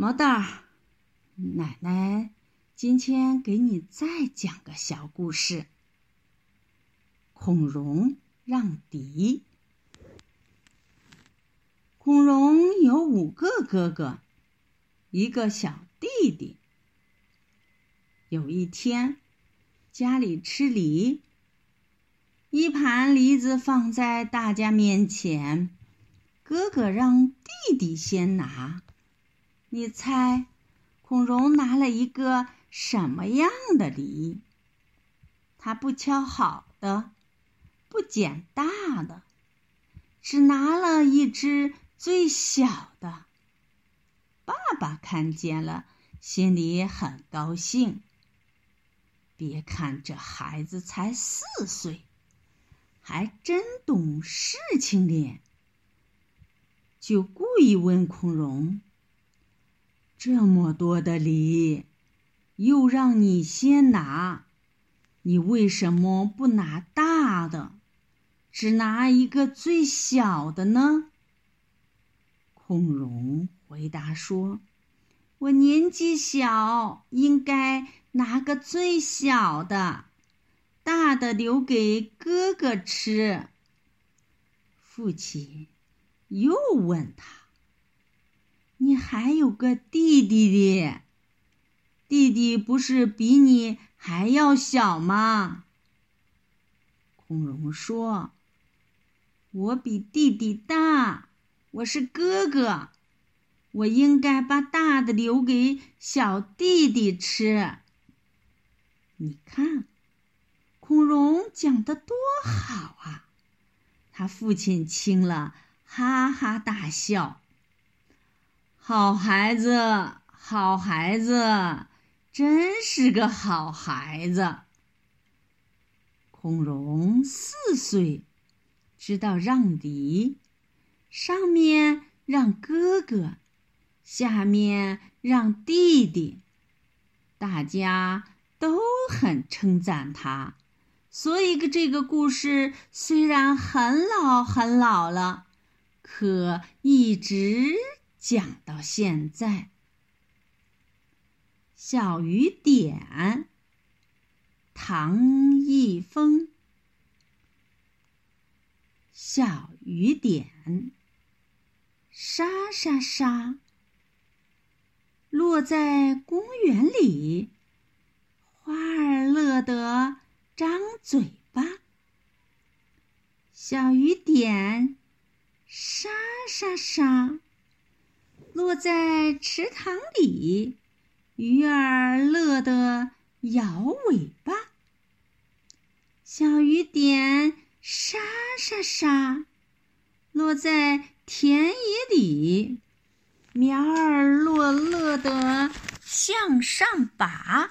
毛蛋儿，奶奶今天给你再讲个小故事。孔融让梨。孔融有五个哥哥，一个小弟弟。有一天，家里吃梨，一盘梨子放在大家面前，哥哥让弟弟先拿。你猜，孔融拿了一个什么样的梨？他不挑好的，不捡大的，只拿了一只最小的。爸爸看见了，心里很高兴。别看这孩子才四岁，还真懂事情咧，就故意问孔融。这么多的梨，又让你先拿，你为什么不拿大的，只拿一个最小的呢？孔融回答说：“我年纪小，应该拿个最小的，大的留给哥哥吃。”父亲又问他。你还有个弟弟的，弟弟不是比你还要小吗？孔融说：“我比弟弟大，我是哥哥，我应该把大的留给小弟弟吃。”你看，孔融讲的多好啊！他父亲听了，哈哈大笑。好孩子，好孩子，真是个好孩子。孔融四岁，知道让梨，上面让哥哥，下面让弟弟，大家都很称赞他。所以，这个故事虽然很老很老了，可一直。讲到现在，小雨点，唐一峰。小雨点，沙沙沙，落在公园里，花儿乐得张嘴巴。小雨点，沙沙沙。落在池塘里，鱼儿乐得摇尾巴。小雨点沙沙沙，落在田野里，苗儿落乐得向上拔。